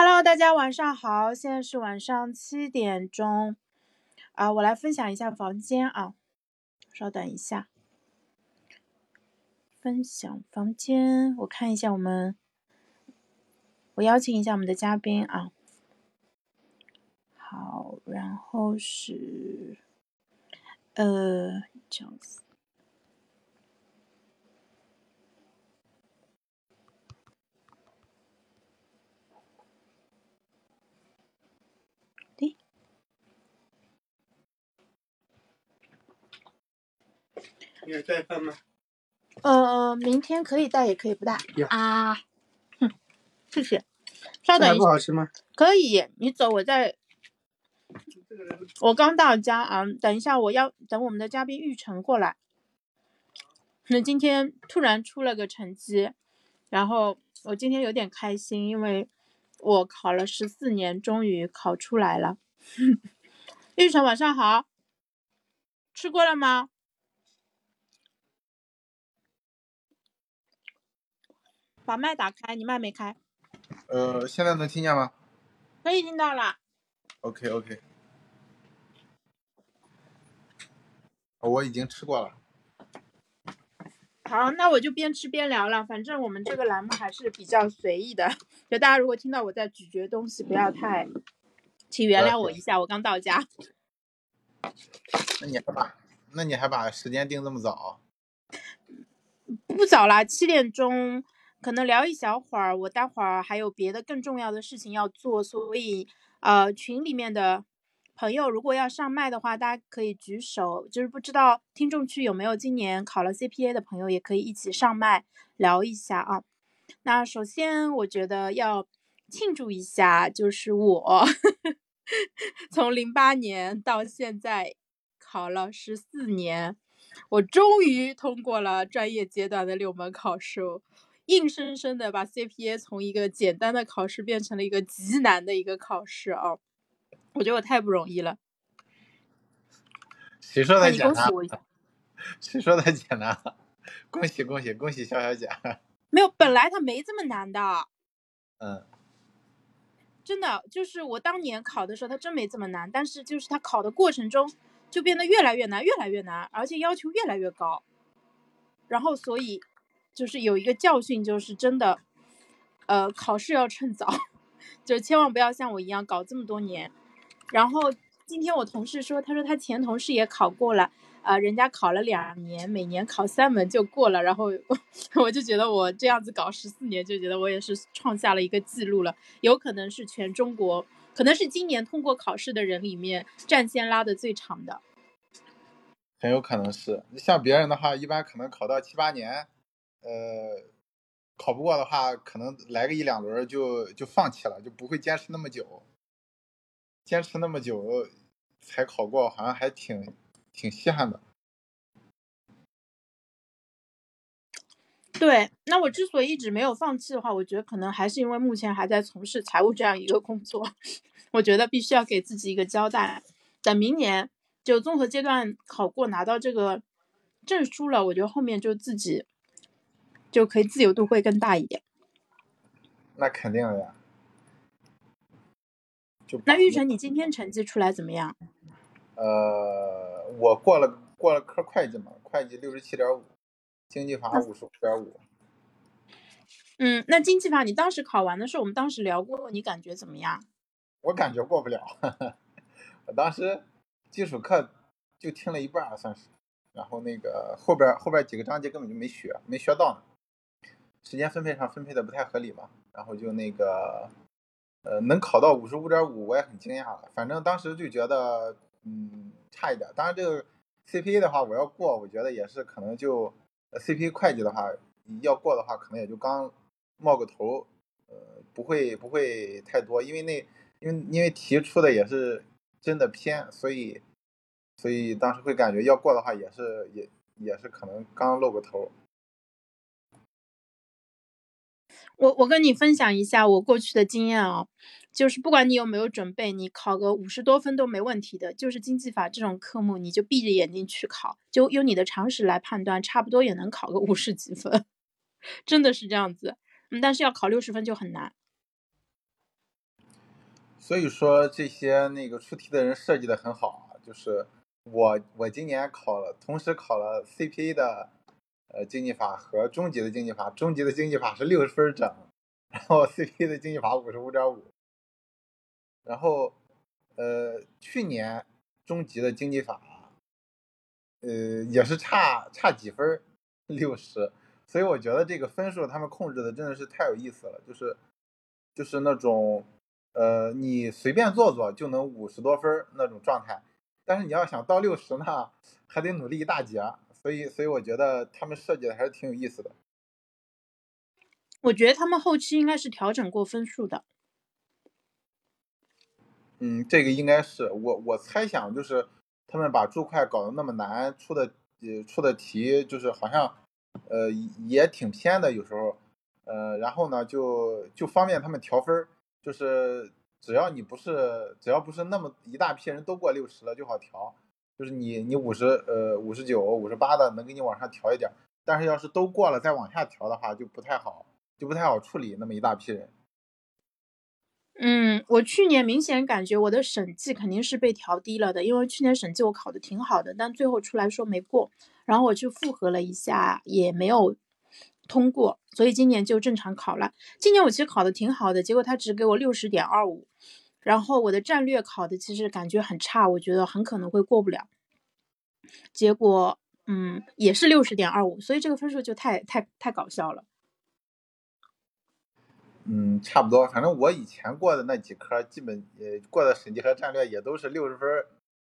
Hello，大家晚上好，现在是晚上七点钟，啊，我来分享一下房间啊，稍等一下，分享房间，我看一下我们，我邀请一下我们的嘉宾啊，好，然后是，呃，这样子。要带饭吗？呃，明天可以带，也可以不带啊。哼，谢谢。稍等一下，不好吃吗？可以，你走，我在。我刚到家啊，等一下我要等我们的嘉宾玉成过来。那今天突然出了个成绩，然后我今天有点开心，因为我考了十四年，终于考出来了。玉成晚上好，吃过了吗？把麦打开，你麦没开，呃，现在能听见吗可以听到了。？OK OK，我已经吃过了。好，那我就边吃边聊了。反正我们这个栏目还是比较随意的，就大家如果听到我在咀嚼东西，不要太，请原谅我一下，我刚到家。那你还把那你还把时间定这么早？不早啦，七点钟，可能聊一小会儿，我待会儿还有别的更重要的事情要做，所以呃，群里面的朋友如果要上麦的话，大家可以举手，就是不知道听众区有没有今年考了 CPA 的朋友，也可以一起上麦聊一下啊。那首先我觉得要庆祝一下，就是我 从零八年到现在考了十四年。我终于通过了专业阶段的六门考试，硬生生的把 CPA 从一个简单的考试变成了一个极难的一个考试啊！我觉得我太不容易了，谁说的简单？恭喜我一下。谁说的简单？恭喜恭喜恭喜肖小姐！没有，本来它没这么难的，嗯，真的就是我当年考的时候，它真没这么难，但是就是它考的过程中就变得越来越难，越来越难，而且要求越来越高。然后所以就是有一个教训，就是真的，呃，考试要趁早，就千万不要像我一样搞这么多年。然后今天我同事说，他说他前同事也考过了，呃，人家考了两年，每年考三门就过了。然后 我就觉得我这样子搞十四年，就觉得我也是创下了一个记录了，有可能是全中国，可能是今年通过考试的人里面战线拉的最长的。很有可能是。像别人的话，一般可能考到七八年，呃，考不过的话，可能来个一两轮就就放弃了，就不会坚持那么久。坚持那么久才考过，好像还挺挺稀罕的。对，那我之所以一直没有放弃的话，我觉得可能还是因为目前还在从事财务这样一个工作，我觉得必须要给自己一个交代。等明年就综合阶段考过，拿到这个证书了，我觉得后面就自己就可以自由度会更大一点。那肯定的呀。就那玉成，你今天成绩出来怎么样？呃，我过了过了科会计嘛，会计六十七点五，经济法五十五点五。嗯，那经济法你当时考完的时候，我们当时聊过，你感觉怎么样？我感觉过不了，我当时基础课就听了一半儿算是，然后那个后边后边几个章节根本就没学，没学到呢，时间分配上分配的不太合理嘛，然后就那个呃能考到五十五点五，我也很惊讶了，反正当时就觉得嗯差一点，当然这个 CPA 的话我要过，我觉得也是可能就 CPA 会计的话要过的话，可能也就刚冒个头，呃不会不会太多，因为那。因为因为题出的也是真的偏，所以所以当时会感觉要过的话也是也也是可能刚露个头。我我跟你分享一下我过去的经验啊，就是不管你有没有准备，你考个五十多分都没问题的。就是经济法这种科目，你就闭着眼睛去考，就用你的常识来判断，差不多也能考个五十几分，真的是这样子。但是要考六十分就很难。所以说这些那个出题的人设计的很好啊，就是我我今年考了，同时考了 CPA 的呃经济法和中级的经济法，中级的经济法是六十分整，然后 CP 的经济法五十五点五，然后呃去年中级的经济法呃也是差差几分六十，所以我觉得这个分数他们控制的真的是太有意思了，就是就是那种。呃，你随便做做就能五十多分那种状态，但是你要想到六十呢，还得努力一大截。所以，所以我觉得他们设计的还是挺有意思的。我觉得他们后期应该是调整过分数的。嗯，这个应该是我我猜想，就是他们把注会搞得那么难，出的呃出的题就是好像呃也挺偏的，有时候呃，然后呢就就方便他们调分儿。就是只要你不是只要不是那么一大批人都过六十了就好调，就是你你五十呃五十九五十八的能给你往上调一点，但是要是都过了再往下调的话就不太好，就不太好处理那么一大批人。嗯，我去年明显感觉我的审计肯定是被调低了的，因为去年审计我考的挺好的，但最后出来说没过，然后我去复核了一下也没有。通过，所以今年就正常考了。今年我其实考的挺好的，结果他只给我六十点二五，然后我的战略考的其实感觉很差，我觉得很可能会过不了。结果，嗯，也是六十点二五，所以这个分数就太太太搞笑了。嗯，差不多，反正我以前过的那几科，基本呃过的审计和战略也都是六十分，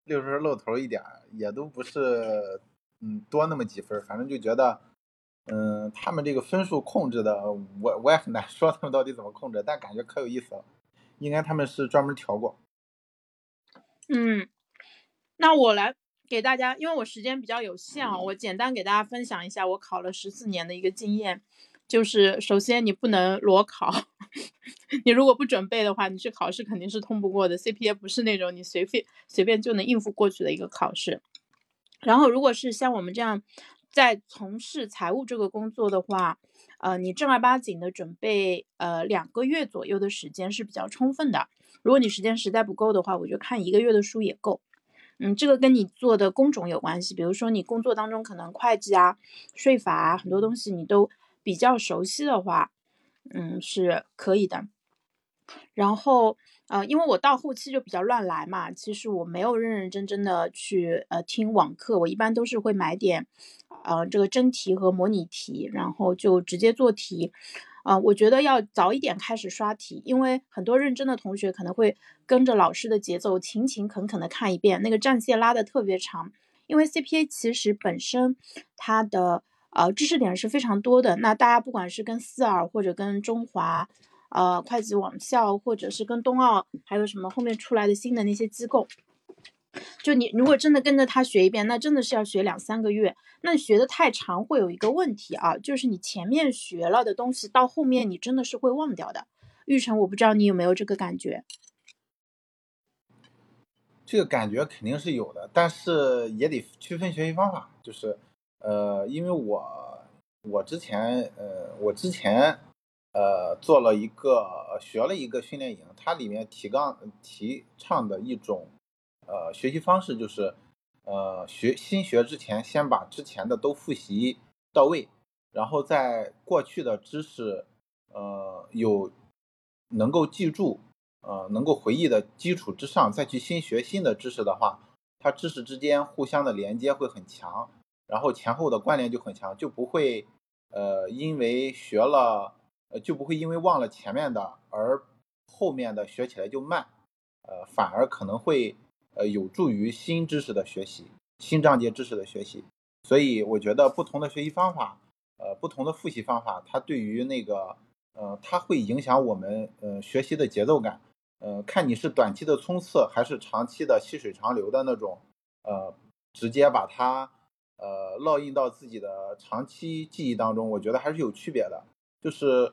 六十分露头一点，也都不是嗯多那么几分，反正就觉得。嗯，他们这个分数控制的，我我也很难说他们到底怎么控制，但感觉可有意思了。应该他们是专门调过。嗯，那我来给大家，因为我时间比较有限啊，我简单给大家分享一下我考了十四年的一个经验。就是首先你不能裸考，你如果不准备的话，你去考试肯定是通不过的。CPA 不是那种你随便随便就能应付过去的一个考试。然后如果是像我们这样。在从事财务这个工作的话，呃，你正儿八经的准备，呃，两个月左右的时间是比较充分的。如果你时间实在不够的话，我觉得看一个月的书也够。嗯，这个跟你做的工种有关系。比如说你工作当中可能会计啊、税法啊很多东西你都比较熟悉的话，嗯，是可以的。然后。呃，因为我到后期就比较乱来嘛，其实我没有认认真真的去呃听网课，我一般都是会买点，呃这个真题和模拟题，然后就直接做题。啊，我觉得要早一点开始刷题，因为很多认真的同学可能会跟着老师的节奏勤勤恳恳的看一遍，那个战线拉的特别长。因为 CPA 其实本身它的呃知识点是非常多的，那大家不管是跟思尔或者跟中华。呃，会计网校或者是跟冬奥，还有什么后面出来的新的那些机构，就你如果真的跟着他学一遍，那真的是要学两三个月。那学的太长会有一个问题啊，就是你前面学了的东西，到后面你真的是会忘掉的。玉成，我不知道你有没有这个感觉？这个感觉肯定是有的，但是也得区分学习方法。就是呃，因为我我之前呃，我之前。呃，做了一个学了一个训练营，它里面提纲提倡的一种呃学习方式就是，呃学新学之前先把之前的都复习到位，然后在过去的知识呃有能够记住呃能够回忆的基础之上，再去新学新的知识的话，它知识之间互相的连接会很强，然后前后的关联就很强，就不会呃因为学了。呃，就不会因为忘了前面的而后面的学起来就慢，呃，反而可能会呃有助于新知识的学习，新章节知识的学习。所以我觉得不同的学习方法，呃，不同的复习方法，它对于那个呃，它会影响我们呃学习的节奏感。呃，看你是短期的冲刺还是长期的细水长流的那种，呃，直接把它呃烙印到自己的长期记忆当中，我觉得还是有区别的，就是。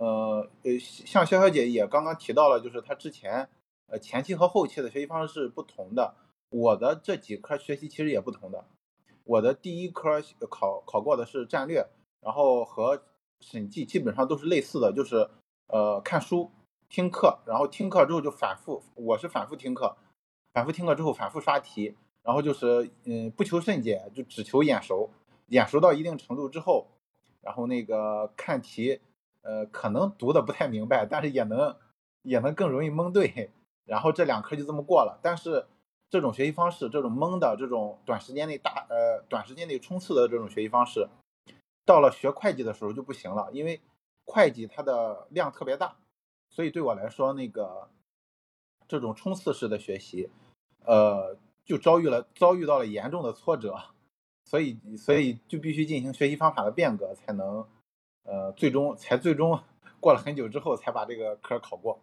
呃呃，像潇潇姐也刚刚提到了，就是她之前呃前期和后期的学习方式是不同的。我的这几科学习其实也不同的。我的第一科考考过的是战略，然后和审计基本上都是类似的，就是呃看书，听课，然后听课之后就反复，我是反复听课，反复听课之后反复刷题，然后就是嗯不求甚解，就只求眼熟，眼熟到一定程度之后，然后那个看题，呃可能读的不太明白，但是也能也能更容易蒙对，然后这两科就这么过了。但是这种学习方式，这种蒙的这种短时间内大呃短时间内冲刺的这种学习方式。到了学会计的时候就不行了，因为会计它的量特别大，所以对我来说，那个这种冲刺式的学习，呃，就遭遇了遭遇到了严重的挫折，所以所以就必须进行学习方法的变革，才能呃最终才最终过了很久之后才把这个科考过。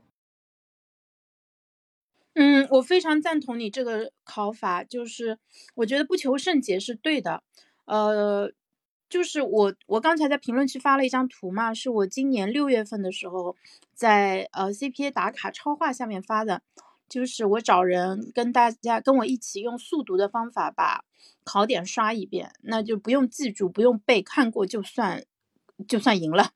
嗯，我非常赞同你这个考法，就是我觉得不求甚解是对的，呃。就是我，我刚才在评论区发了一张图嘛，是我今年六月份的时候，在呃 CPA 打卡超话下面发的，就是我找人跟大家跟我一起用速读的方法把考点刷一遍，那就不用记住，不用背，看过就算就算赢了。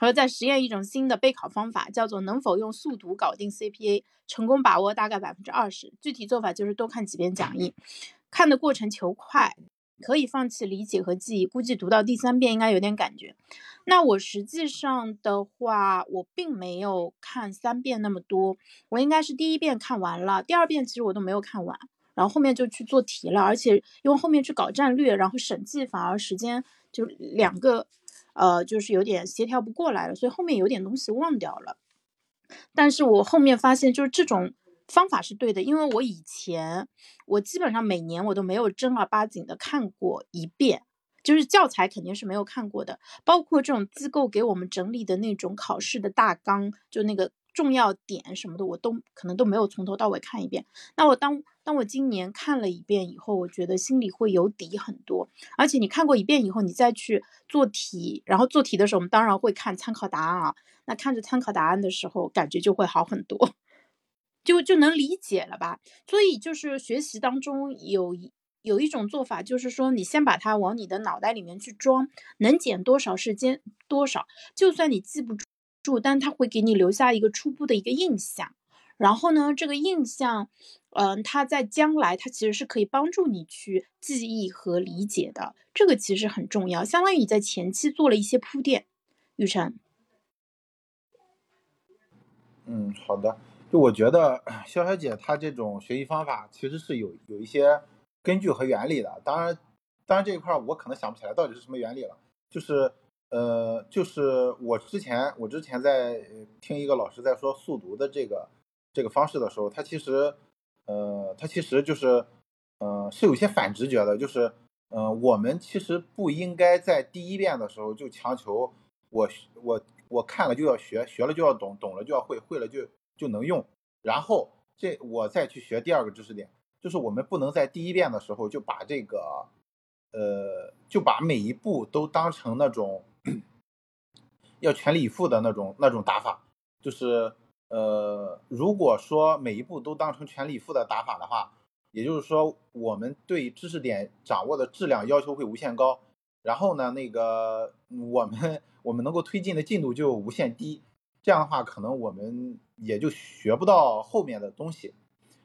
然后再实验一种新的备考方法，叫做能否用速读搞定 CPA，成功把握大概百分之二十。具体做法就是多看几遍讲义，看的过程求快。可以放弃理解和记忆，估计读到第三遍应该有点感觉。那我实际上的话，我并没有看三遍那么多，我应该是第一遍看完了，第二遍其实我都没有看完，然后后面就去做题了，而且因为后面去搞战略，然后审计反而时间就两个，呃，就是有点协调不过来了，所以后面有点东西忘掉了。但是我后面发现，就是这种。方法是对的，因为我以前我基本上每年我都没有正儿八经的看过一遍，就是教材肯定是没有看过的，包括这种机构给我们整理的那种考试的大纲，就那个重要点什么的，我都可能都没有从头到尾看一遍。那我当当我今年看了一遍以后，我觉得心里会有底很多。而且你看过一遍以后，你再去做题，然后做题的时候，我们当然会看参考答案啊。那看着参考答案的时候，感觉就会好很多。就就能理解了吧？所以就是学习当中有一有一种做法，就是说你先把它往你的脑袋里面去装，能减多少时间多少。就算你记不住，但它会给你留下一个初步的一个印象。然后呢，这个印象，嗯，它在将来它其实是可以帮助你去记忆和理解的。这个其实很重要，相当于你在前期做了一些铺垫。雨辰，嗯，好的。就我觉得潇潇姐她这种学习方法其实是有有一些根据和原理的，当然，当然这一块我可能想不起来到底是什么原理了。就是呃，就是我之前我之前在听一个老师在说速读的这个这个方式的时候，他其实呃他其实就是呃是有些反直觉的，就是呃我们其实不应该在第一遍的时候就强求我我我看了就要学，学了就要懂，懂了就要会，会了就。就能用，然后这我再去学第二个知识点，就是我们不能在第一遍的时候就把这个，呃，就把每一步都当成那种 要全力以赴的那种那种打法，就是呃，如果说每一步都当成全力以赴的打法的话，也就是说我们对知识点掌握的质量要求会无限高，然后呢，那个我们我们能够推进的进度就无限低。这样的话，可能我们也就学不到后面的东西。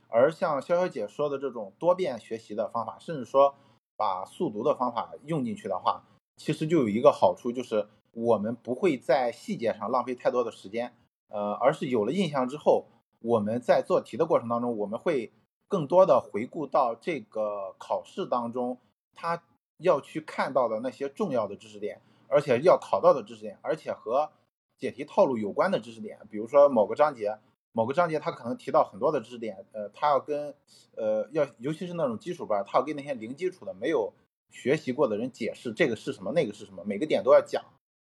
而像潇潇姐说的这种多遍学习的方法，甚至说把速读的方法用进去的话，其实就有一个好处，就是我们不会在细节上浪费太多的时间，呃，而是有了印象之后，我们在做题的过程当中，我们会更多的回顾到这个考试当中他要去看到的那些重要的知识点，而且要考到的知识点，而且和解题套路有关的知识点，比如说某个章节，某个章节它可能提到很多的知识点，呃，它要跟，呃，要尤其是那种基础班，它要跟那些零基础的、没有学习过的人解释这个是什么，那个是什么，每个点都要讲。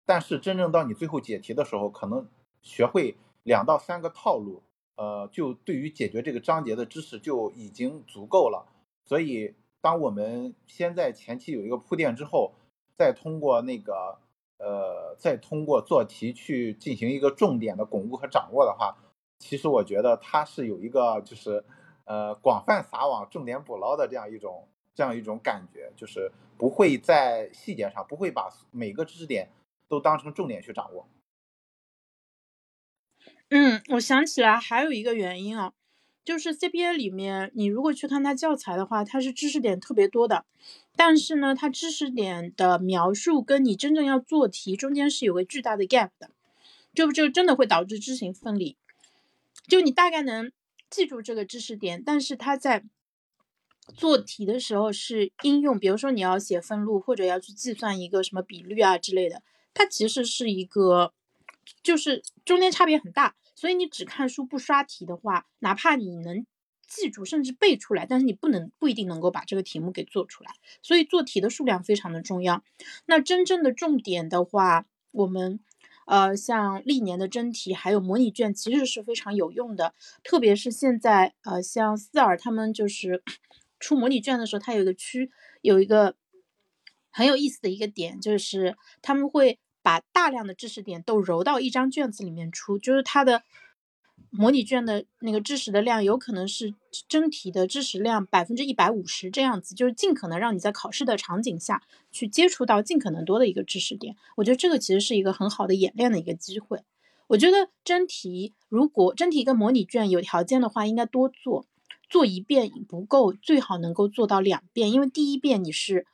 但是真正到你最后解题的时候，可能学会两到三个套路，呃，就对于解决这个章节的知识就已经足够了。所以，当我们先在前期有一个铺垫之后，再通过那个。呃，再通过做题去进行一个重点的巩固和掌握的话，其实我觉得它是有一个就是呃广泛撒网、重点捕捞的这样一种这样一种感觉，就是不会在细节上不会把每个知识点都当成重点去掌握。嗯，我想起来还有一个原因啊，就是 CPA 里面，你如果去看它教材的话，它是知识点特别多的，但是呢，它知识点的描述跟你真正要做题中间是有个巨大的 gap 的，就就真的会导致知行分离。就你大概能记住这个知识点，但是它在做题的时候是应用，比如说你要写分录或者要去计算一个什么比率啊之类的，它其实是一个，就是中间差别很大。所以你只看书不刷题的话，哪怕你能记住甚至背出来，但是你不能不一定能够把这个题目给做出来。所以做题的数量非常的重要。那真正的重点的话，我们呃像历年的真题还有模拟卷其实是非常有用的。特别是现在呃像思尔他们就是出模拟卷的时候，它有一个区有一个很有意思的一个点，就是他们会。把大量的知识点都揉到一张卷子里面出，就是它的模拟卷的那个知识的量，有可能是真题的知识量百分之一百五十这样子，就是尽可能让你在考试的场景下去接触到尽可能多的一个知识点。我觉得这个其实是一个很好的演练的一个机会。我觉得真题如果真题跟模拟卷有条件的话，应该多做，做一遍不够，最好能够做到两遍，因为第一遍你是。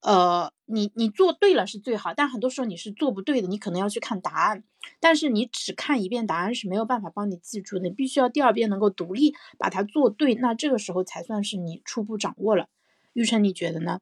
呃，你你做对了是最好，但很多时候你是做不对的，你可能要去看答案，但是你只看一遍答案是没有办法帮你记住的，你必须要第二遍能够独立把它做对，那这个时候才算是你初步掌握了。玉成，你觉得呢？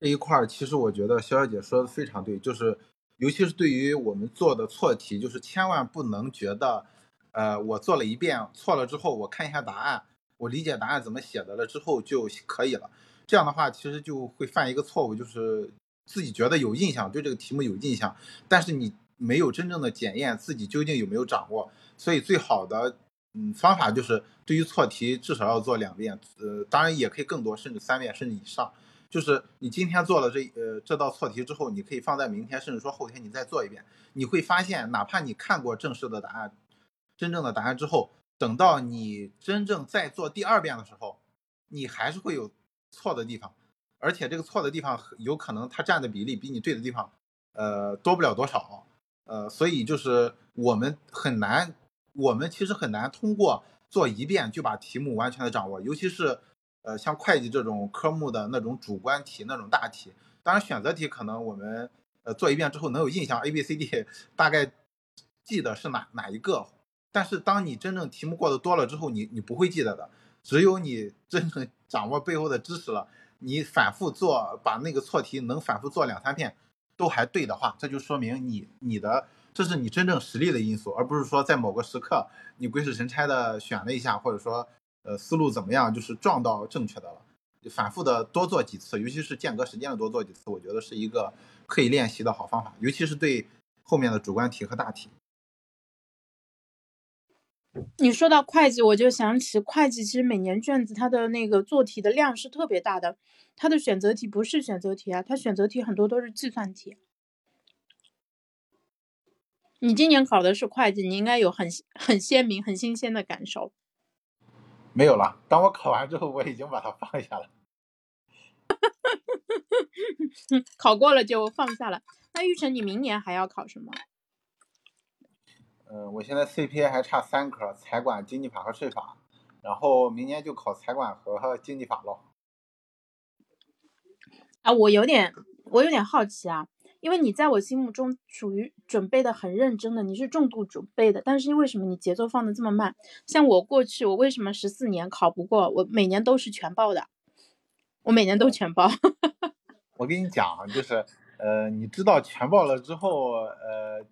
这一块儿其实我觉得肖小姐说的非常对，就是尤其是对于我们做的错题，就是千万不能觉得，呃，我做了一遍错了之后，我看一下答案，我理解答案怎么写的了之后就可以了。这样的话，其实就会犯一个错误，就是自己觉得有印象，对这个题目有印象，但是你没有真正的检验自己究竟有没有掌握。所以最好的嗯方法就是，对于错题至少要做两遍，呃，当然也可以更多，甚至三遍甚至以上。就是你今天做了这呃这道错题之后，你可以放在明天，甚至说后天你再做一遍，你会发现，哪怕你看过正式的答案，真正的答案之后，等到你真正再做第二遍的时候，你还是会有。错的地方，而且这个错的地方有可能它占的比例比你对的地方，呃，多不了多少，呃，所以就是我们很难，我们其实很难通过做一遍就把题目完全的掌握，尤其是呃像会计这种科目的那种主观题那种大题，当然选择题可能我们呃做一遍之后能有印象，A B C D 大概记得是哪哪一个，但是当你真正题目过的多了之后，你你不会记得的。只有你真正掌握背后的知识了，你反复做，把那个错题能反复做两三遍，都还对的话，这就说明你你的这是你真正实力的因素，而不是说在某个时刻你鬼使神差的选了一下，或者说呃思路怎么样，就是撞到正确的了。反复的多做几次，尤其是间隔时间的多做几次，我觉得是一个可以练习的好方法，尤其是对后面的主观题和大题。你说到会计，我就想起会计，其实每年卷子它的那个做题的量是特别大的，它的选择题不是选择题啊，它选择题很多都是计算题。你今年考的是会计，你应该有很很鲜明、很新鲜的感受。没有了，当我考完之后，我已经把它放下了。考过了就放下了。那玉成，你明年还要考什么？嗯，我现在 CPA 还差三科，财管、经济法和税法，然后明年就考财管和经济法了。啊，我有点，我有点好奇啊，因为你在我心目中属于准备的很认真的，你是重度准备的，但是为什么你节奏放的这么慢？像我过去，我为什么十四年考不过？我每年都是全报的，我每年都全报。我跟你讲，就是，呃，你知道全报了之后，呃。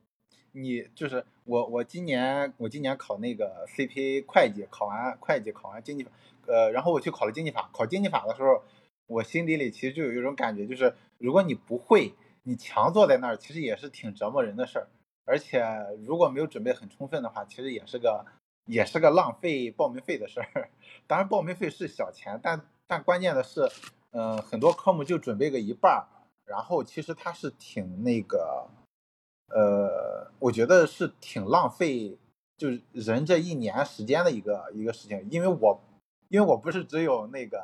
你就是我，我今年我今年考那个 CPA 会计，考完会计，考完经济法，呃，然后我去考了经济法。考经济法的时候，我心底里其实就有一种感觉，就是如果你不会，你强坐在那儿，其实也是挺折磨人的事儿。而且如果没有准备很充分的话，其实也是个也是个浪费报名费的事儿。当然报名费是小钱，但但关键的是，嗯，很多科目就准备个一半儿，然后其实它是挺那个。呃，我觉得是挺浪费，就是人这一年时间的一个一个事情，因为我，因为我不是只有那个，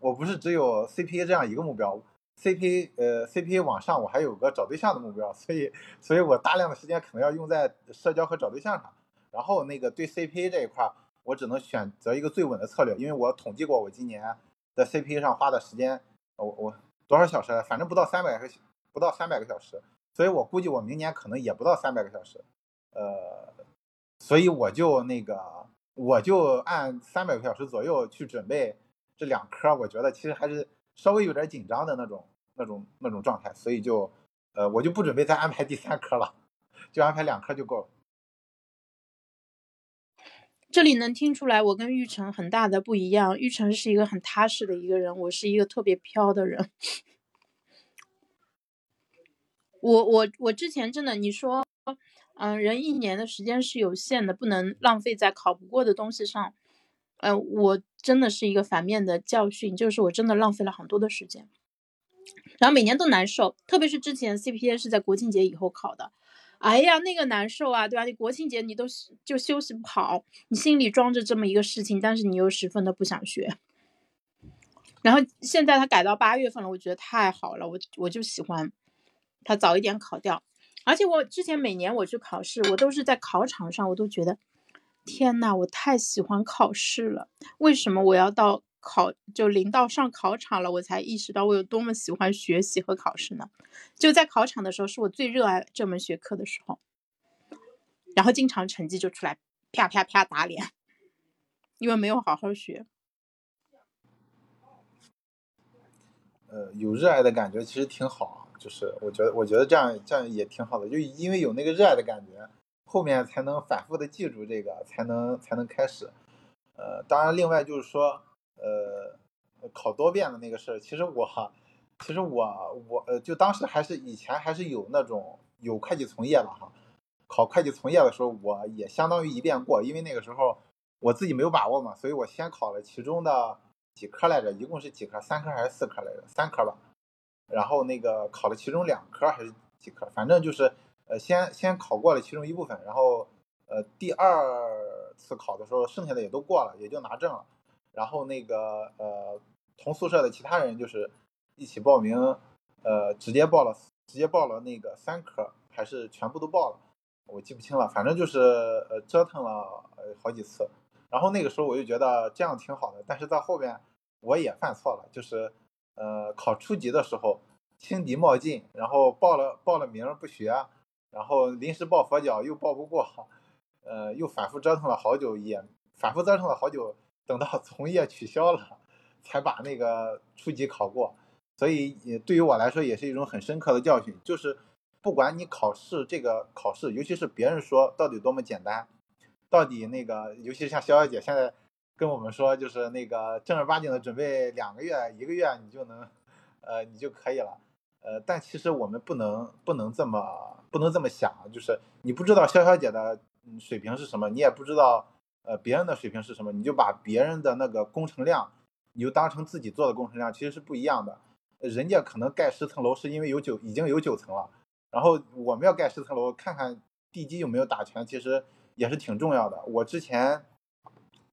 我不是只有 CPA 这样一个目标，CPA 呃 CPA 往上，我还有个找对象的目标，所以所以我大量的时间可能要用在社交和找对象上。然后那个对 CPA 这一块，我只能选择一个最稳的策略，因为我统计过我今年在 CPA 上花的时间，我我多少小时，反正不到三百个不到三百个小时，所以我估计我明年可能也不到三百个小时，呃，所以我就那个我就按三百个小时左右去准备这两科，我觉得其实还是稍微有点紧张的那种那种那种状态，所以就呃我就不准备再安排第三科了，就安排两科就够了。这里能听出来，我跟玉成很大的不一样。玉成是一个很踏实的一个人，我是一个特别飘的人。我我我之前真的，你说，嗯，人一年的时间是有限的，不能浪费在考不过的东西上。嗯，我真的是一个反面的教训，就是我真的浪费了很多的时间，然后每年都难受，特别是之前 CPA 是在国庆节以后考的。哎呀，那个难受啊，对吧？你国庆节你都就休息不好，你心里装着这么一个事情，但是你又十分的不想学。然后现在他改到八月份了，我觉得太好了，我我就喜欢他早一点考掉。而且我之前每年我去考试，我都是在考场上，我都觉得天呐，我太喜欢考试了。为什么我要到考就临到上考场了，我才意识到我有多么喜欢学习和考试呢？就在考场的时候，是我最热爱这门学科的时候，然后经常成绩就出来啪啪啪打脸，因为没有好好学。呃，有热爱的感觉其实挺好，就是我觉得，我觉得这样这样也挺好的，就因为有那个热爱的感觉，后面才能反复的记住这个，才能才能开始。呃，当然，另外就是说，呃，考多遍的那个事儿，其实我。其实我我呃，就当时还是以前还是有那种有会计从业了哈，考会计从业的时候，我也相当于一遍过，因为那个时候我自己没有把握嘛，所以我先考了其中的几科来着，一共是几科？三科还是四科来着？三科吧。然后那个考了其中两科还是几科？反正就是呃，先先考过了其中一部分，然后呃，第二次考的时候，剩下的也都过了，也就拿证了。然后那个呃，同宿舍的其他人就是。一起报名，呃，直接报了，直接报了那个三科，还是全部都报了，我记不清了。反正就是呃折腾了呃好几次，然后那个时候我就觉得这样挺好的。但是在后边我也犯错了，就是呃考初级的时候轻敌冒进，然后报了报了名不学，然后临时抱佛脚又报不过，呃又反复折腾了好久，也反复折腾了好久，等到 从业取消了，才把那个初级考过。所以，也对于我来说也是一种很深刻的教训，就是不管你考试这个考试，尤其是别人说到底多么简单，到底那个，尤其像潇潇姐现在跟我们说，就是那个正儿八经的准备两个月、一个月你就能，呃，你就可以了，呃，但其实我们不能不能这么不能这么想，就是你不知道潇潇姐的水平是什么，你也不知道呃别人的水平是什么，你就把别人的那个工程量，你就当成自己做的工程量，其实是不一样的。人家可能盖十层楼是因为有九已经有九层了，然后我们要盖十层楼，看看地基有没有打全，其实也是挺重要的。我之前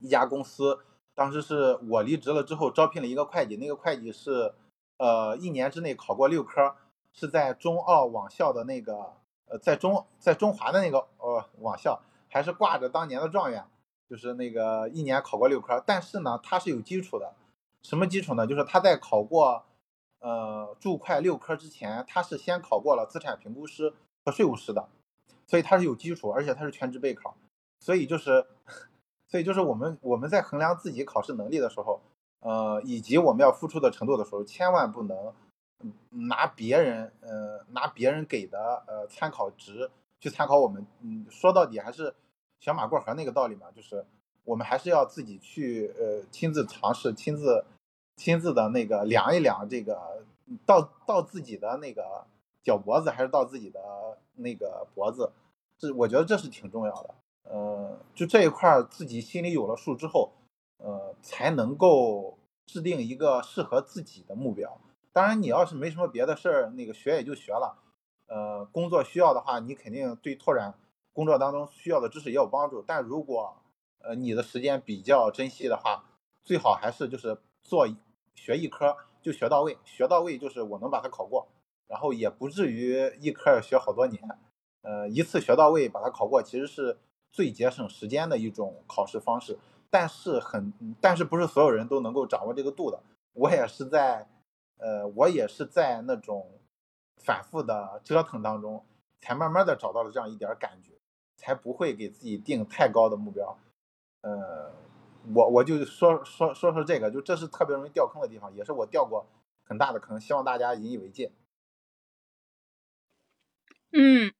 一家公司，当时是我离职了之后招聘了一个会计，那个会计是呃一年之内考过六科，是在中澳网校的那个呃在中在中华的那个呃网校，还是挂着当年的状元，就是那个一年考过六科。但是呢，他是有基础的，什么基础呢？就是他在考过。呃，注会六科之前，他是先考过了资产评估师和税务师的，所以他是有基础，而且他是全职备考，所以就是，所以就是我们我们在衡量自己考试能力的时候，呃，以及我们要付出的程度的时候，千万不能拿别人，呃，拿别人给的呃参考值去参考我们，嗯，说到底还是小马过河那个道理嘛，就是我们还是要自己去呃亲自尝试，亲自。亲自的那个量一量，这个到到自己的那个脚脖子还是到自己的那个脖子，这我觉得这是挺重要的。呃，就这一块儿自己心里有了数之后，呃，才能够制定一个适合自己的目标。当然，你要是没什么别的事儿，那个学也就学了。呃，工作需要的话，你肯定对拓展工作当中需要的知识也有帮助。但如果呃你的时间比较珍惜的话，最好还是就是做学一科，就学到位，学到位就是我能把它考过，然后也不至于一科要学好多年。呃，一次学到位把它考过，其实是最节省时间的一种考试方式。但是很，但是不是所有人都能够掌握这个度的。我也是在，呃，我也是在那种反复的折腾当中，才慢慢的找到了这样一点感觉，才不会给自己定太高的目标。呃，我我就说说说说这个，就这是特别容易掉坑的地方，也是我掉过很大的坑，希望大家引以为戒。嗯。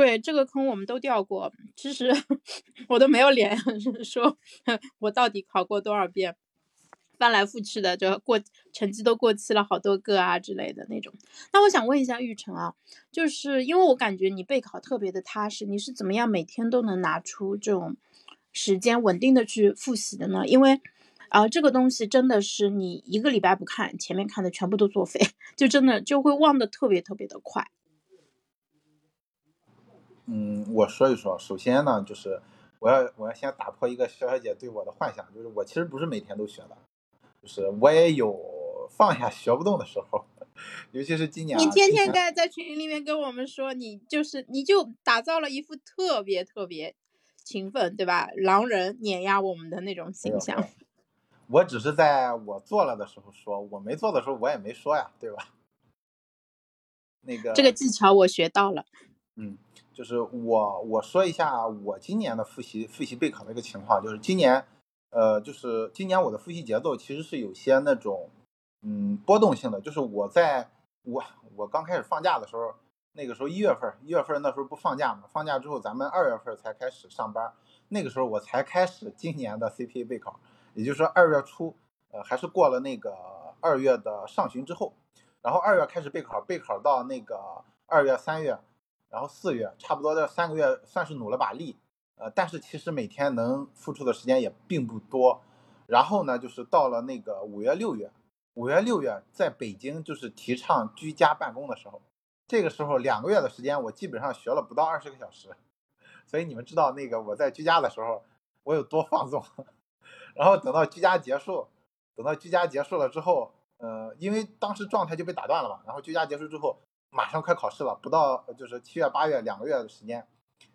对这个坑我们都掉过，其实 我都没有脸 说 我到底考过多少遍，翻来覆去的就过成绩都过期了好多个啊之类的那种。那我想问一下玉成啊，就是因为我感觉你备考特别的踏实，你是怎么样每天都能拿出这种时间稳定的去复习的呢？因为啊这个东西真的是你一个礼拜不看，前面看的全部都作废，就真的就会忘得特别特别的快。嗯，我说一说。首先呢，就是我要我要先打破一个肖小姐对我的幻想，就是我其实不是每天都学的，就是我也有放下学不动的时候，尤其是今年。你天天在在群里面跟我们说，你就是你就打造了一副特别特别勤奋，对吧？狼人碾压我们的那种形象。我只是在我做了的时候说，我没做的时候我也没说呀，对吧？那个这个技巧我学到了。嗯。就是我我说一下我今年的复习复习备考的一个情况，就是今年，呃，就是今年我的复习节奏其实是有些那种，嗯，波动性的。就是我在我我刚开始放假的时候，那个时候一月份，一月份那时候不放假嘛，放假之后咱们二月份才开始上班，那个时候我才开始今年的 CPA 备考，也就是说二月初，呃，还是过了那个二月的上旬之后，然后二月开始备考，备考到那个二月三月。然后四月差不多这三个月算是努了把力，呃，但是其实每天能付出的时间也并不多。然后呢，就是到了那个五月六月，五月六月在北京就是提倡居家办公的时候，这个时候两个月的时间我基本上学了不到二十个小时，所以你们知道那个我在居家的时候我有多放纵。然后等到居家结束，等到居家结束了之后，呃，因为当时状态就被打断了嘛，然后居家结束之后。马上快考试了，不到就是七月八月两个月的时间，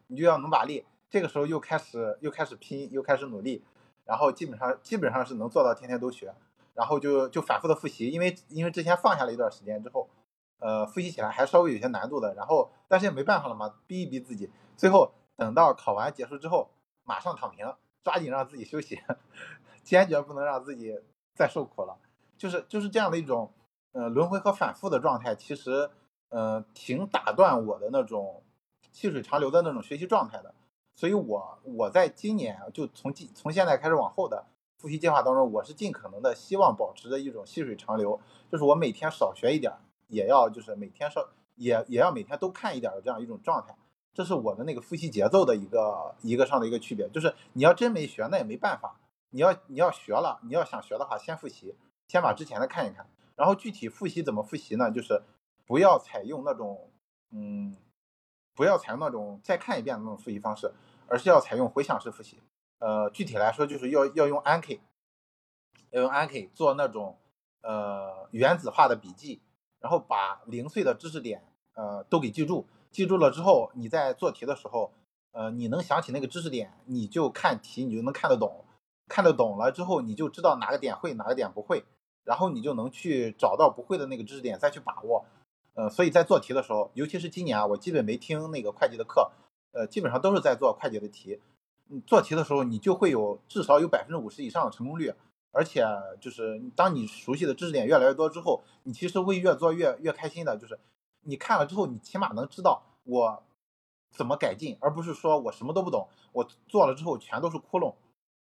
你就要努把力。这个时候又开始又开始拼，又开始努力，然后基本上基本上是能做到天天都学，然后就就反复的复习。因为因为之前放下了一段时间之后，呃，复习起来还稍微有些难度的。然后但是也没办法了嘛，逼一逼自己。最后等到考完结束之后，马上躺平，抓紧让自己休息，坚决不能让自己再受苦了。就是就是这样的一种呃轮回和反复的状态，其实。嗯，挺打断我的那种细水长流的那种学习状态的，所以我我在今年就从今从现在开始往后的复习计划当中，我是尽可能的希望保持着一种细水长流，就是我每天少学一点，也要就是每天少也也要每天都看一点的这样一种状态，这是我的那个复习节奏的一个一个上的一个区别，就是你要真没学那也没办法，你要你要学了，你要想学的话先复习，先把之前的看一看，然后具体复习怎么复习呢？就是。不要采用那种，嗯，不要采用那种再看一遍的那种复习方式，而是要采用回想式复习。呃，具体来说就是要要用 Anki，要用 Anki 做那种呃原子化的笔记，然后把零碎的知识点呃都给记住。记住了之后，你在做题的时候，呃，你能想起那个知识点，你就看题你就能看得懂。看得懂了之后，你就知道哪个点会，哪个点不会，然后你就能去找到不会的那个知识点再去把握。呃，所以在做题的时候，尤其是今年啊，我基本没听那个会计的课，呃，基本上都是在做会计的题。嗯，做题的时候，你就会有至少有百分之五十以上的成功率。而且就是当你熟悉的知识点越来越多之后，你其实会越做越越开心的。就是你看了之后，你起码能知道我怎么改进，而不是说我什么都不懂，我做了之后全都是窟窿，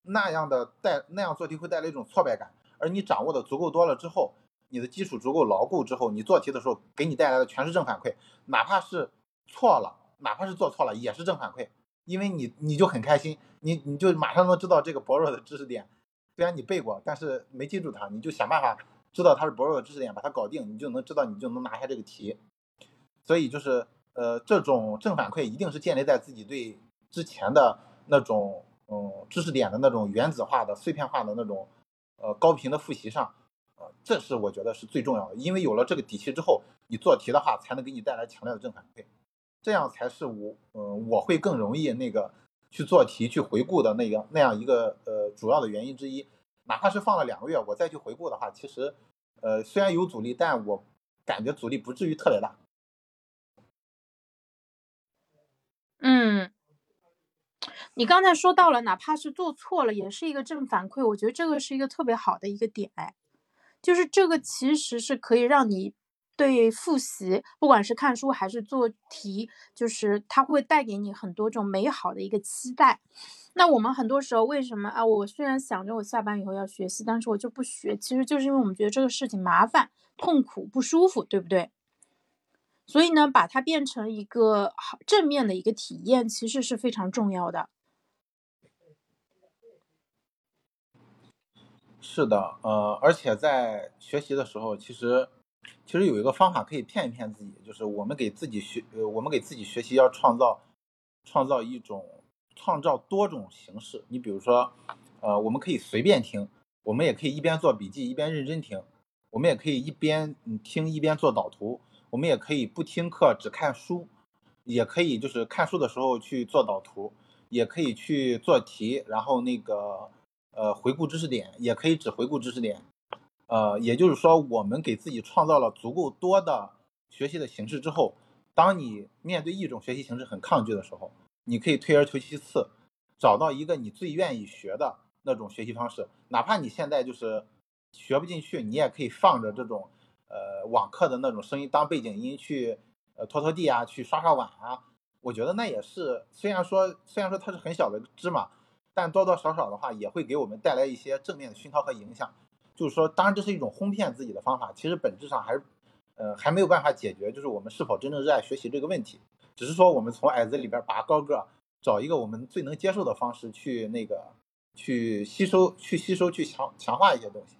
那样的带那样做题会带来一种挫败感。而你掌握的足够多了之后，你的基础足够牢固之后，你做题的时候给你带来的全是正反馈，哪怕是错了，哪怕是做错了也是正反馈，因为你你就很开心，你你就马上能知道这个薄弱的知识点，虽然你背过，但是没记住它，你就想办法知道它是薄弱的知识点，把它搞定，你就能知道你就能拿下这个题。所以就是呃，这种正反馈一定是建立在自己对之前的那种嗯知识点的那种原子化的碎片化的那种呃高频的复习上。这是我觉得是最重要的，因为有了这个底气之后，你做题的话才能给你带来强烈的正反馈，这样才是我嗯我会更容易那个去做题去回顾的那样那样一个呃主要的原因之一。哪怕是放了两个月，我再去回顾的话，其实呃虽然有阻力，但我感觉阻力不至于特别大。嗯，你刚才说到了，哪怕是做错了，也是一个正反馈。我觉得这个是一个特别好的一个点，哎，就是这个其实是可以让你对复习，不管是看书还是做题，就是它会带给你很多种美好的一个期待。那我们很多时候为什么啊？我虽然想着我下班以后要学习，但是我就不学，其实就是因为我们觉得这个事情麻烦、痛苦、不舒服，对不对？所以呢，把它变成一个好正面的一个体验，其实是非常重要的。是的，呃，而且在学习的时候，其实其实有一个方法可以骗一骗自己，就是我们给自己学，呃，我们给自己学习要创造创造一种创造多种形式。你比如说，呃，我们可以随便听，我们也可以一边做笔记一边认真听，我们也可以一边听一边做导图。我们也可以不听课只看书，也可以就是看书的时候去做导图，也可以去做题，然后那个呃回顾知识点，也可以只回顾知识点。呃，也就是说，我们给自己创造了足够多的学习的形式之后，当你面对一种学习形式很抗拒的时候，你可以退而求其次，找到一个你最愿意学的那种学习方式，哪怕你现在就是学不进去，你也可以放着这种。呃，网课的那种声音当背景音去，呃，拖拖地啊，去刷刷碗啊，我觉得那也是，虽然说虽然说它是很小的芝麻，但多多少少的话也会给我们带来一些正面的熏陶和影响。就是说，当然这是一种哄骗自己的方法，其实本质上还是，呃，还没有办法解决，就是我们是否真正热爱学习这个问题。只是说我们从矮子里边拔高个，找一个我们最能接受的方式去那个，去吸收，去吸收，去强强化一些东西。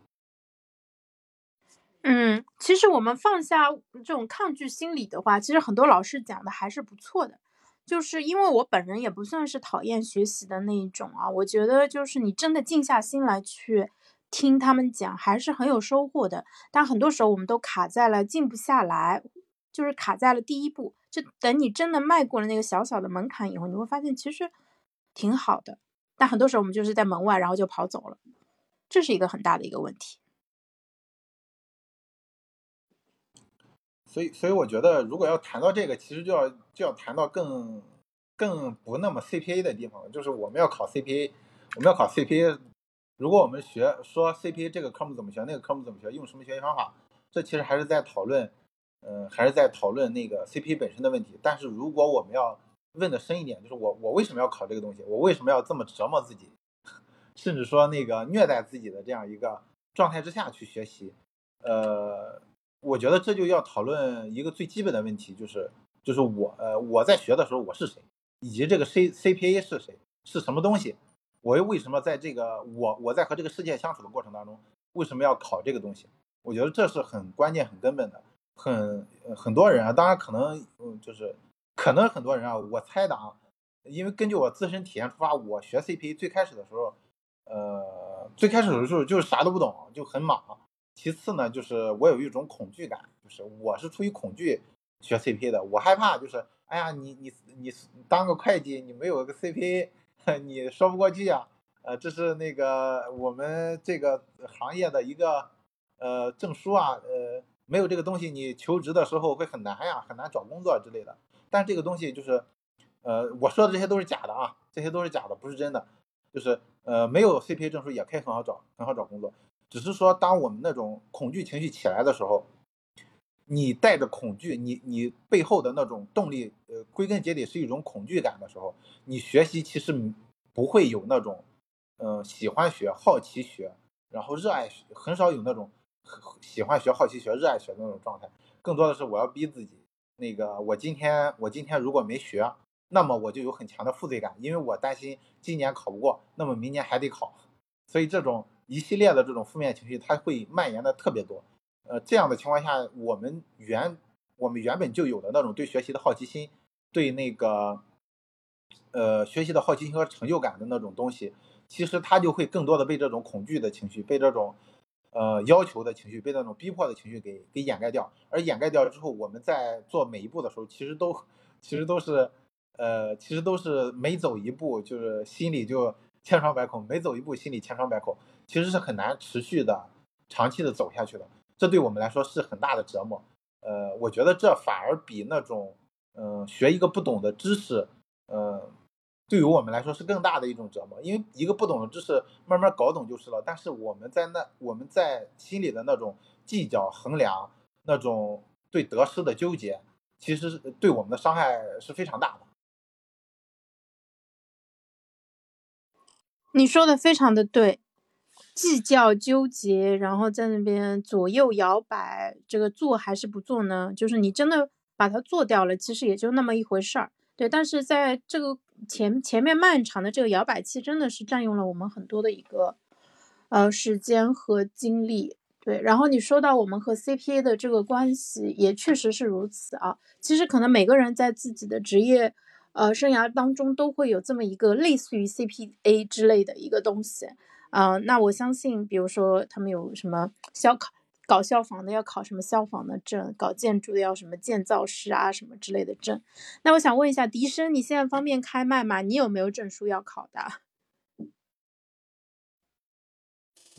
嗯，其实我们放下这种抗拒心理的话，其实很多老师讲的还是不错的。就是因为我本人也不算是讨厌学习的那一种啊，我觉得就是你真的静下心来去听他们讲，还是很有收获的。但很多时候我们都卡在了静不下来，就是卡在了第一步。就等你真的迈过了那个小小的门槛以后，你会发现其实挺好的。但很多时候我们就是在门外，然后就跑走了，这是一个很大的一个问题。所以，所以我觉得，如果要谈到这个，其实就要就要谈到更更不那么 CPA 的地方，就是我们要考 CPA，我们要考 CPA。如果我们学说 CPA 这个科目怎么学，那个科目怎么学，用什么学习方法，这其实还是在讨论，嗯，还是在讨论那个 CPA 本身的问题。但是如果我们要问的深一点，就是我我为什么要考这个东西，我为什么要这么折磨自己，甚至说那个虐待自己的这样一个状态之下去学习，呃。我觉得这就要讨论一个最基本的问题，就是就是我呃我在学的时候我是谁，以及这个 C CPA 是谁，是什么东西？我又为什么在这个我我在和这个世界相处的过程当中，为什么要考这个东西？我觉得这是很关键、很根本的。很很多人啊，当然可能嗯就是可能很多人啊，我猜的啊，因为根据我自身体验出发，我学 CPA 最开始的时候，呃最开始的时候就是啥都不懂，就很莽。其次呢，就是我有一种恐惧感，就是我是出于恐惧学 CPA 的，我害怕就是，哎呀，你你你当个会计，你没有个 CPA，你说不过去啊，呃，这是那个我们这个行业的一个呃证书啊，呃，没有这个东西，你求职的时候会很难呀，很难找工作之类的。但这个东西就是，呃，我说的这些都是假的啊，这些都是假的，不是真的，就是呃，没有 CPA 证书也可以很好找，很好找工作。只是说，当我们那种恐惧情绪起来的时候，你带着恐惧，你你背后的那种动力，呃，归根结底是一种恐惧感的时候，你学习其实不会有那种，嗯，喜欢学、好奇学，然后热爱学，很少有那种喜欢学、好奇学、热爱学的那种状态。更多的是我要逼自己，那个我今天我今天如果没学，那么我就有很强的负罪感，因为我担心今年考不过，那么明年还得考，所以这种。一系列的这种负面情绪，它会蔓延的特别多，呃，这样的情况下，我们原我们原本就有的那种对学习的好奇心，对那个，呃，学习的好奇心和成就感的那种东西，其实它就会更多的被这种恐惧的情绪，被这种，呃要求的情绪，被那种逼迫的情绪给给掩盖掉。而掩盖掉之后，我们在做每一步的时候，其实都其实都是呃其实都是每走一步就是心里就千疮百孔，每走一步心里千疮百孔，其实是很难持续的长期的走下去的。这对我们来说是很大的折磨。呃，我觉得这反而比那种嗯学一个不懂的知识，嗯。对于我们来说是更大的一种折磨，因为一个不懂的知识慢慢搞懂就是了。但是我们在那我们在心里的那种计较、衡量，那种对得失的纠结，其实对我们的伤害是非常大的。你说的非常的对，计较、纠结，然后在那边左右摇摆，这个做还是不做呢？就是你真的把它做掉了，其实也就那么一回事儿。对，但是在这个。前前面漫长的这个摇摆期真的是占用了我们很多的一个呃时间和精力，对。然后你说到我们和 CPA 的这个关系，也确实是如此啊。其实可能每个人在自己的职业呃生涯当中都会有这么一个类似于 CPA 之类的一个东西啊。那我相信，比如说他们有什么消考。搞消防的要考什么消防的证，搞建筑的要什么建造师啊什么之类的证。那我想问一下，笛声，你现在方便开麦吗？你有没有证书要考的？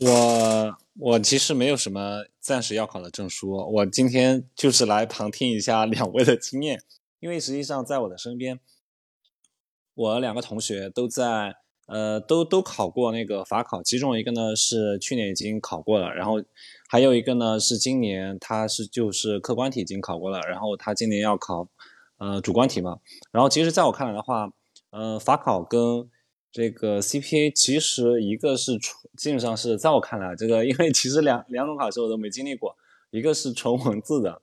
我我其实没有什么暂时要考的证书，我今天就是来旁听一下两位的经验，因为实际上在我的身边，我两个同学都在。呃，都都考过那个法考，其中一个呢是去年已经考过了，然后还有一个呢是今年他是就是客观题已经考过了，然后他今年要考呃主观题嘛。然后其实在我看来的话，呃法考跟这个 CPA 其实一个是纯，基本上是在我看来，这个因为其实两两种考试我都没经历过，一个是纯文字的。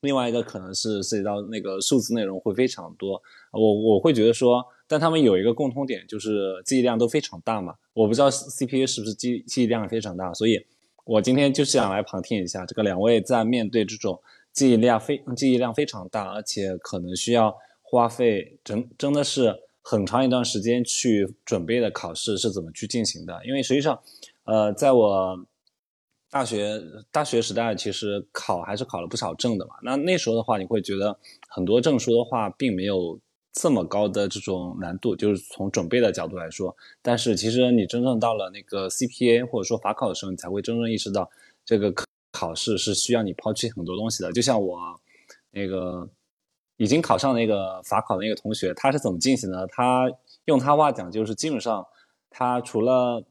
另外一个可能是涉及到那个数字内容会非常多，我我会觉得说，但他们有一个共通点，就是记忆量都非常大嘛。我不知道 CPU 是不是记记忆量非常大，所以我今天就是想来旁听一下，这个两位在面对这种记忆量非记忆量非常大，而且可能需要花费真真的是很长一段时间去准备的考试是怎么去进行的？因为实际上，呃，在我。大学大学时代其实考还是考了不少证的嘛。那那时候的话，你会觉得很多证书的话并没有这么高的这种难度，就是从准备的角度来说。但是其实你真正到了那个 CPA 或者说法考的时候，你才会真正意识到这个考试是需要你抛弃很多东西的。就像我那个已经考上那个法考的那个同学，他是怎么进行的？他用他话讲，就是基本上他除了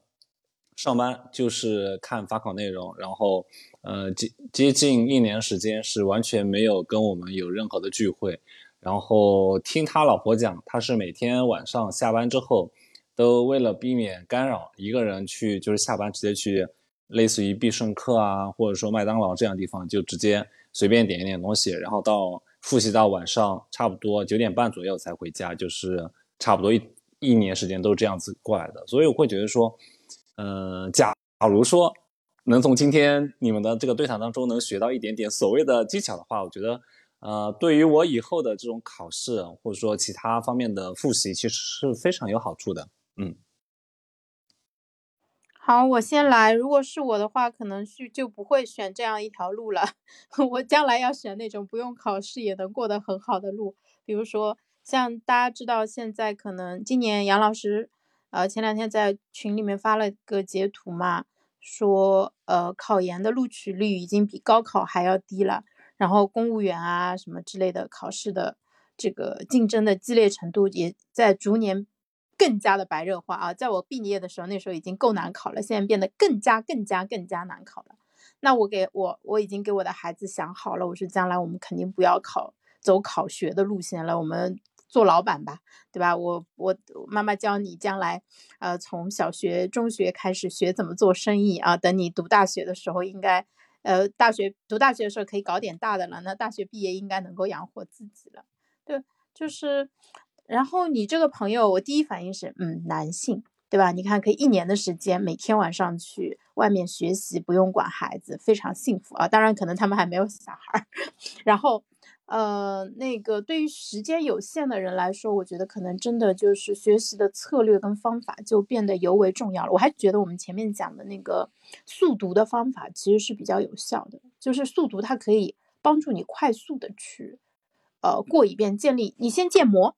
上班就是看法考内容，然后，呃，接接近一年时间是完全没有跟我们有任何的聚会，然后听他老婆讲，他是每天晚上下班之后，都为了避免干扰，一个人去就是下班直接去，类似于必胜客啊，或者说麦当劳这样地方，就直接随便点一点东西，然后到复习到晚上差不多九点半左右才回家，就是差不多一一年时间都是这样子过来的，所以我会觉得说。嗯，假假如说能从今天你们的这个对谈当中能学到一点点所谓的技巧的话，我觉得，呃，对于我以后的这种考试或者说其他方面的复习，其实是非常有好处的。嗯，好，我先来。如果是我的话，可能是就不会选这样一条路了。我将来要选那种不用考试也能过得很好的路，比如说像大家知道，现在可能今年杨老师。呃，前两天在群里面发了个截图嘛，说呃考研的录取率已经比高考还要低了，然后公务员啊什么之类的考试的这个竞争的激烈程度也在逐年更加的白热化啊。在我毕业的时候，那时候已经够难考了，现在变得更加更加更加难考了。那我给我我已经给我的孩子想好了，我说将来我们肯定不要考走考学的路线了，我们。做老板吧，对吧？我我妈妈教你将来，呃，从小学、中学开始学怎么做生意啊。等你读大学的时候，应该，呃，大学读大学的时候可以搞点大的了。那大学毕业应该能够养活自己了。对，就是，然后你这个朋友，我第一反应是，嗯，男性，对吧？你看，可以一年的时间，每天晚上去外面学习，不用管孩子，非常幸福啊。当然，可能他们还没有小孩儿，然后。呃，那个对于时间有限的人来说，我觉得可能真的就是学习的策略跟方法就变得尤为重要了。我还觉得我们前面讲的那个速读的方法其实是比较有效的，就是速读它可以帮助你快速的去，呃，过一遍，建立你先建模。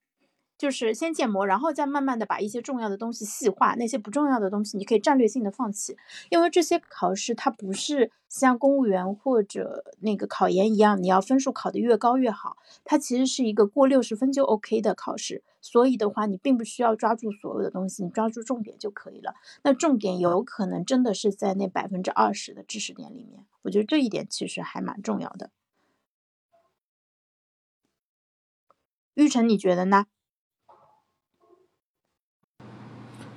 就是先建模，然后再慢慢的把一些重要的东西细化，那些不重要的东西你可以战略性的放弃，因为这些考试它不是像公务员或者那个考研一样，你要分数考得越高越好，它其实是一个过六十分就 OK 的考试，所以的话你并不需要抓住所有的东西，你抓住重点就可以了。那重点有可能真的是在那百分之二十的知识点里面，我觉得这一点其实还蛮重要的。玉成，你觉得呢？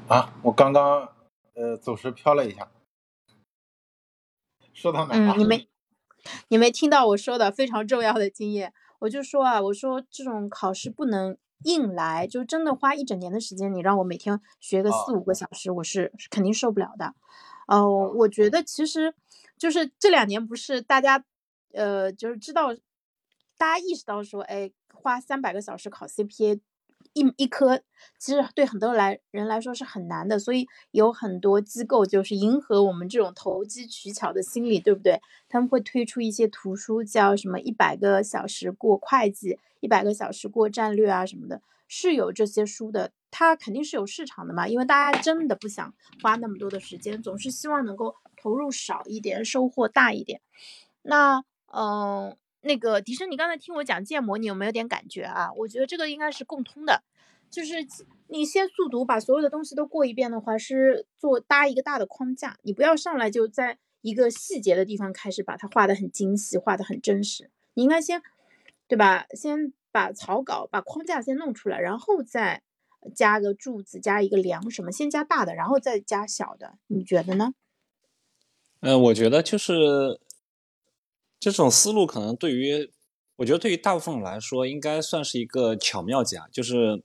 啊，我刚刚呃走时飘了一下，说到哪了？嗯，你没你没听到我说的非常重要的经验，我就说啊，我说这种考试不能硬来，就真的花一整年的时间，你让我每天学个四五个小时，我是肯定受不了的。哦，我觉得其实就是这两年不是大家呃就是知道，大家意识到说，哎，花三百个小时考 CPA。一一科其实对很多来人来说是很难的，所以有很多机构就是迎合我们这种投机取巧的心理，对不对？他们会推出一些图书，叫什么一百个小时过会计，一百个小时过战略啊什么的，是有这些书的。它肯定是有市场的嘛，因为大家真的不想花那么多的时间，总是希望能够投入少一点，收获大一点。那嗯。那个迪生，你刚才听我讲建模，你有没有点感觉啊？我觉得这个应该是共通的，就是你先速读，把所有的东西都过一遍的话，是做搭一个大的框架。你不要上来就在一个细节的地方开始把它画的很精细，画的很真实。你应该先，对吧？先把草稿、把框架先弄出来，然后再加个柱子、加一个梁什么，先加大的，然后再加小的。你觉得呢？嗯，我觉得就是。这种思路可能对于，我觉得对于大部分人来说，应该算是一个巧妙计啊。就是，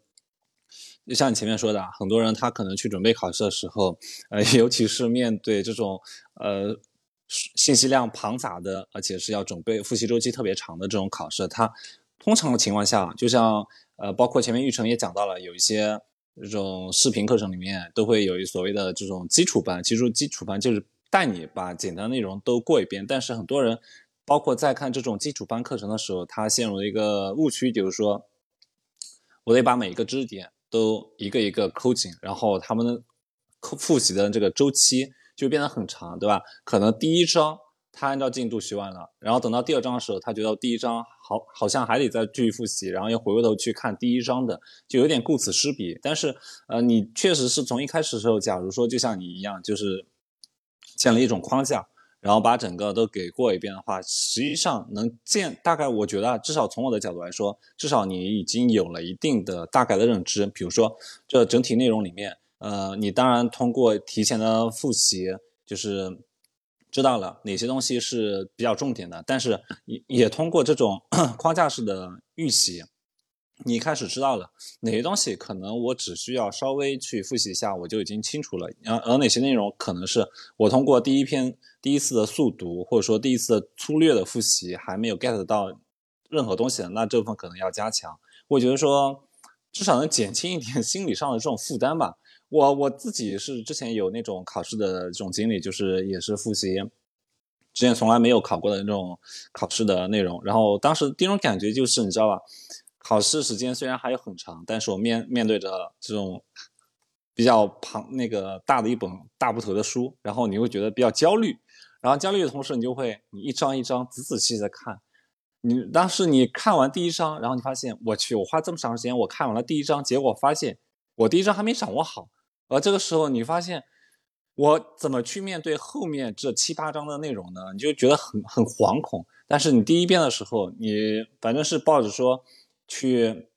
就像你前面说的，很多人他可能去准备考试的时候，呃，尤其是面对这种呃信息量庞杂的，而且是要准备复习周期特别长的这种考试，他通常的情况下，就像呃，包括前面玉成也讲到了，有一些这种视频课程里面都会有一所谓的这种基础班，其实基础班就是带你把简单内容都过一遍，但是很多人。包括在看这种基础班课程的时候，他陷入了一个误区，就是说，我得把每一个知识点都一个一个抠紧，然后他们的复习的这个周期就变得很长，对吧？可能第一章他按照进度学完了，然后等到第二章的时候，他觉得第一章好好像还得再继续复习，然后又回过头去看第一章的，就有点顾此失彼。但是，呃，你确实是从一开始的时候，假如说就像你一样，就是建了一种框架。然后把整个都给过一遍的话，实际上能见大概，我觉得至少从我的角度来说，至少你已经有了一定的大概的认知。比如说，这整体内容里面，呃，你当然通过提前的复习，就是知道了哪些东西是比较重点的，但是也也通过这种 框架式的预习。你开始知道了哪些东西可能我只需要稍微去复习一下，我就已经清楚了。而而哪些内容可能是我通过第一篇、第一次的速读，或者说第一次的粗略的复习还没有 get 到任何东西的，那这部分可能要加强。我觉得说至少能减轻一点 心理上的这种负担吧。我我自己是之前有那种考试的这种经历，就是也是复习之前从来没有考过的那种考试的内容，然后当时第一种感觉就是你知道吧？考试时间虽然还有很长，但是我面面对着这种比较庞那个大的一本大部头的书，然后你会觉得比较焦虑，然后焦虑的同时，你就会你一张一张仔仔细细的看，你当时你看完第一章，然后你发现我去，我花这么长时间我看完了第一章，结果发现我第一章还没掌握好，而这个时候你发现我怎么去面对后面这七八章的内容呢？你就觉得很很惶恐。但是你第一遍的时候，你反正是抱着说。去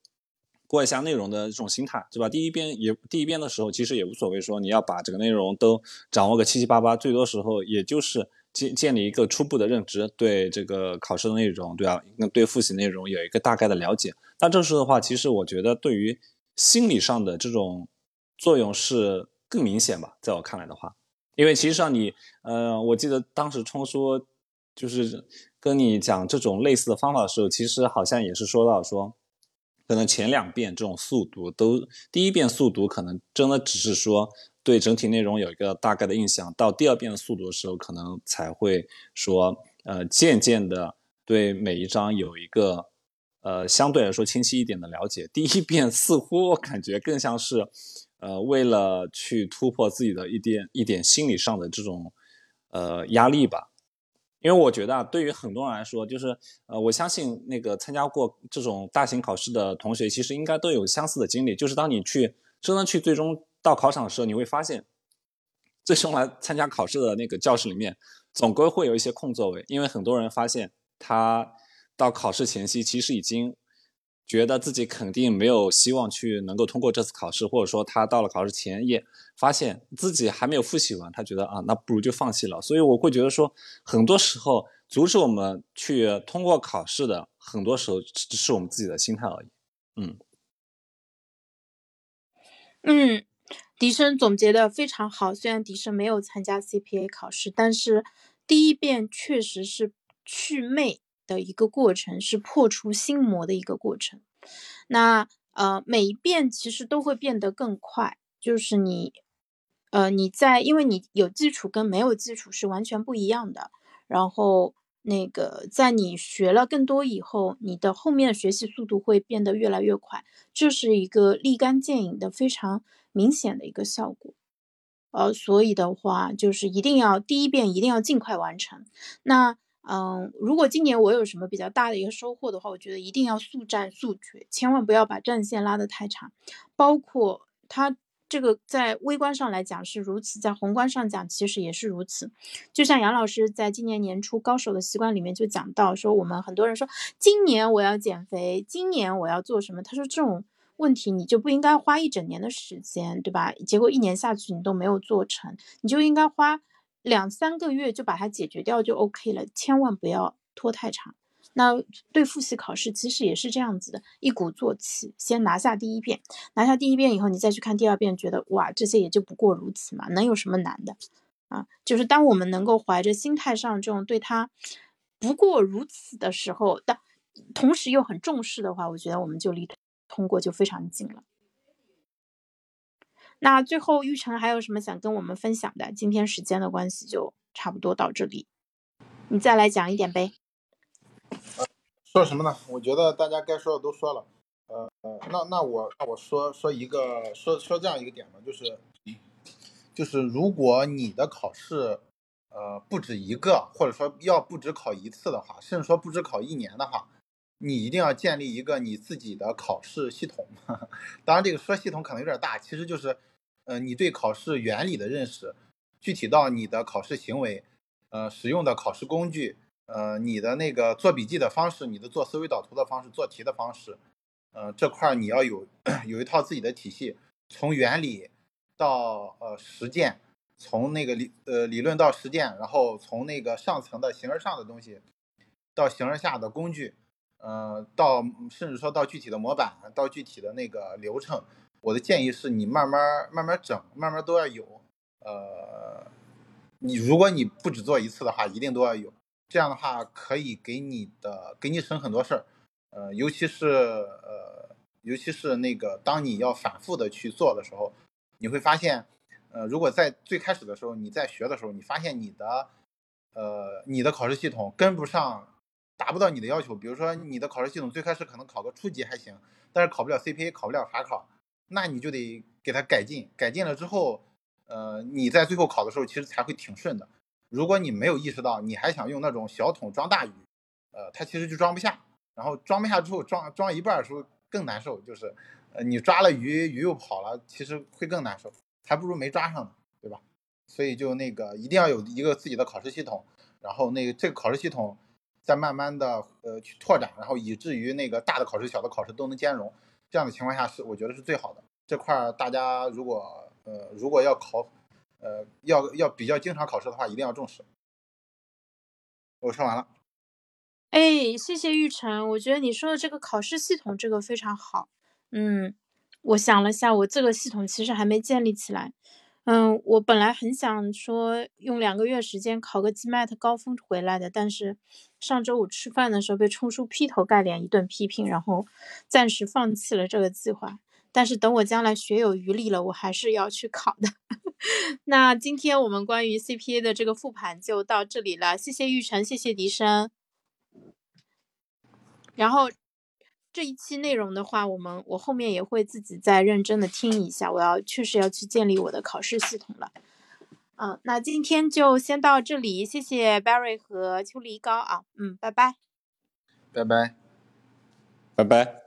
过一下内容的这种心态，对吧？第一遍也第一遍的时候，其实也无所谓，说你要把这个内容都掌握个七七八八，最多时候也就是建建立一个初步的认知，对这个考试的内容，对吧啊，对复习内容有一个大概的了解。那这时候的话，其实我觉得对于心理上的这种作用是更明显吧，在我看来的话，因为其实上你，呃，我记得当时冲说就是跟你讲这种类似的方法的时候，其实好像也是说到说，可能前两遍这种速读都，第一遍速读可能真的只是说对整体内容有一个大概的印象，到第二遍速读的时候，可能才会说，呃，渐渐的对每一章有一个，呃，相对来说清晰一点的了解。第一遍似乎我感觉更像是，呃，为了去突破自己的一点一点心理上的这种，呃，压力吧。因为我觉得啊，对于很多人来说，就是呃，我相信那个参加过这种大型考试的同学，其实应该都有相似的经历。就是当你去真的去最终到考场的时候，你会发现，最终来参加考试的那个教室里面，总归会有一些空座位，因为很多人发现他到考试前夕，其实已经。觉得自己肯定没有希望去能够通过这次考试，或者说他到了考试前夜，发现自己还没有复习完，他觉得啊，那不如就放弃了。所以我会觉得说，很多时候阻止我们去通过考试的，很多时候只是我们自己的心态而已。嗯，嗯，笛声总结的非常好。虽然笛声没有参加 CPA 考试，但是第一遍确实是祛魅。的一个过程是破除心魔的一个过程，那呃每一遍其实都会变得更快，就是你呃你在因为你有基础跟没有基础是完全不一样的，然后那个在你学了更多以后，你的后面学习速度会变得越来越快，这是一个立竿见影的非常明显的一个效果，呃所以的话就是一定要第一遍一定要尽快完成，那。嗯，如果今年我有什么比较大的一个收获的话，我觉得一定要速战速决，千万不要把战线拉得太长。包括它这个在微观上来讲是如此，在宏观上讲其实也是如此。就像杨老师在今年年初《高手的习惯》里面就讲到，说我们很多人说今年我要减肥，今年我要做什么？他说这种问题你就不应该花一整年的时间，对吧？结果一年下去你都没有做成，你就应该花。两三个月就把它解决掉就 OK 了，千万不要拖太长。那对复习考试其实也是这样子的，一鼓作气，先拿下第一遍，拿下第一遍以后，你再去看第二遍，觉得哇，这些也就不过如此嘛，能有什么难的啊？就是当我们能够怀着心态上这种对他不过如此的时候，但同时又很重视的话，我觉得我们就离通过就非常近了。那最后，玉成还有什么想跟我们分享的？今天时间的关系，就差不多到这里，你再来讲一点呗。说什么呢？我觉得大家该说的都说了。呃呃，那那我那我说说一个说说这样一个点吧，就是就是如果你的考试呃不止一个，或者说要不止考一次的话，甚至说不止考一年的话，你一定要建立一个你自己的考试系统。当然，这个说系统可能有点大，其实就是。呃，你对考试原理的认识，具体到你的考试行为，呃，使用的考试工具，呃，你的那个做笔记的方式，你的做思维导图的方式，做题的方式，呃，这块你要有 有一套自己的体系，从原理到呃实践，从那个理呃理论到实践，然后从那个上层的形而上的东西，到形而下的工具，呃，到甚至说到具体的模板，到具体的那个流程。我的建议是你慢慢慢慢整，慢慢都要有。呃，你如果你不只做一次的话，一定都要有。这样的话可以给你的给你省很多事儿。呃，尤其是呃，尤其是那个当你要反复的去做的时候，你会发现，呃，如果在最开始的时候你在学的时候，你发现你的呃你的考试系统跟不上，达不到你的要求。比如说你的考试系统最开始可能考个初级还行，但是考不了 CPA，考不了法考。那你就得给它改进，改进了之后，呃，你在最后考的时候其实才会挺顺的。如果你没有意识到，你还想用那种小桶装大鱼，呃，它其实就装不下。然后装不下之后，装装一半的时候更难受，就是，呃，你抓了鱼，鱼又跑了，其实会更难受，还不如没抓上呢，对吧？所以就那个一定要有一个自己的考试系统，然后那个这个考试系统再慢慢的呃去拓展，然后以至于那个大的考试、小的考试都能兼容。这样的情况下是我觉得是最好的。这块大家如果呃如果要考，呃要要比较经常考试的话，一定要重视。我说完了。哎，谢谢玉成，我觉得你说的这个考试系统这个非常好。嗯，我想了下，我这个系统其实还没建立起来。嗯，我本来很想说用两个月时间考个 GMAT 高分回来的，但是上周五吃饭的时候被冲叔劈头盖脸一顿批评，然后暂时放弃了这个计划。但是等我将来学有余力了，我还是要去考的。那今天我们关于 CPA 的这个复盘就到这里了，谢谢玉成，谢谢笛声。然后这一期内容的话，我们我后面也会自己再认真的听一下，我要确实要去建立我的考试系统了。嗯，那今天就先到这里，谢谢 Barry 和秋梨膏啊，嗯，拜拜，拜拜。拜拜。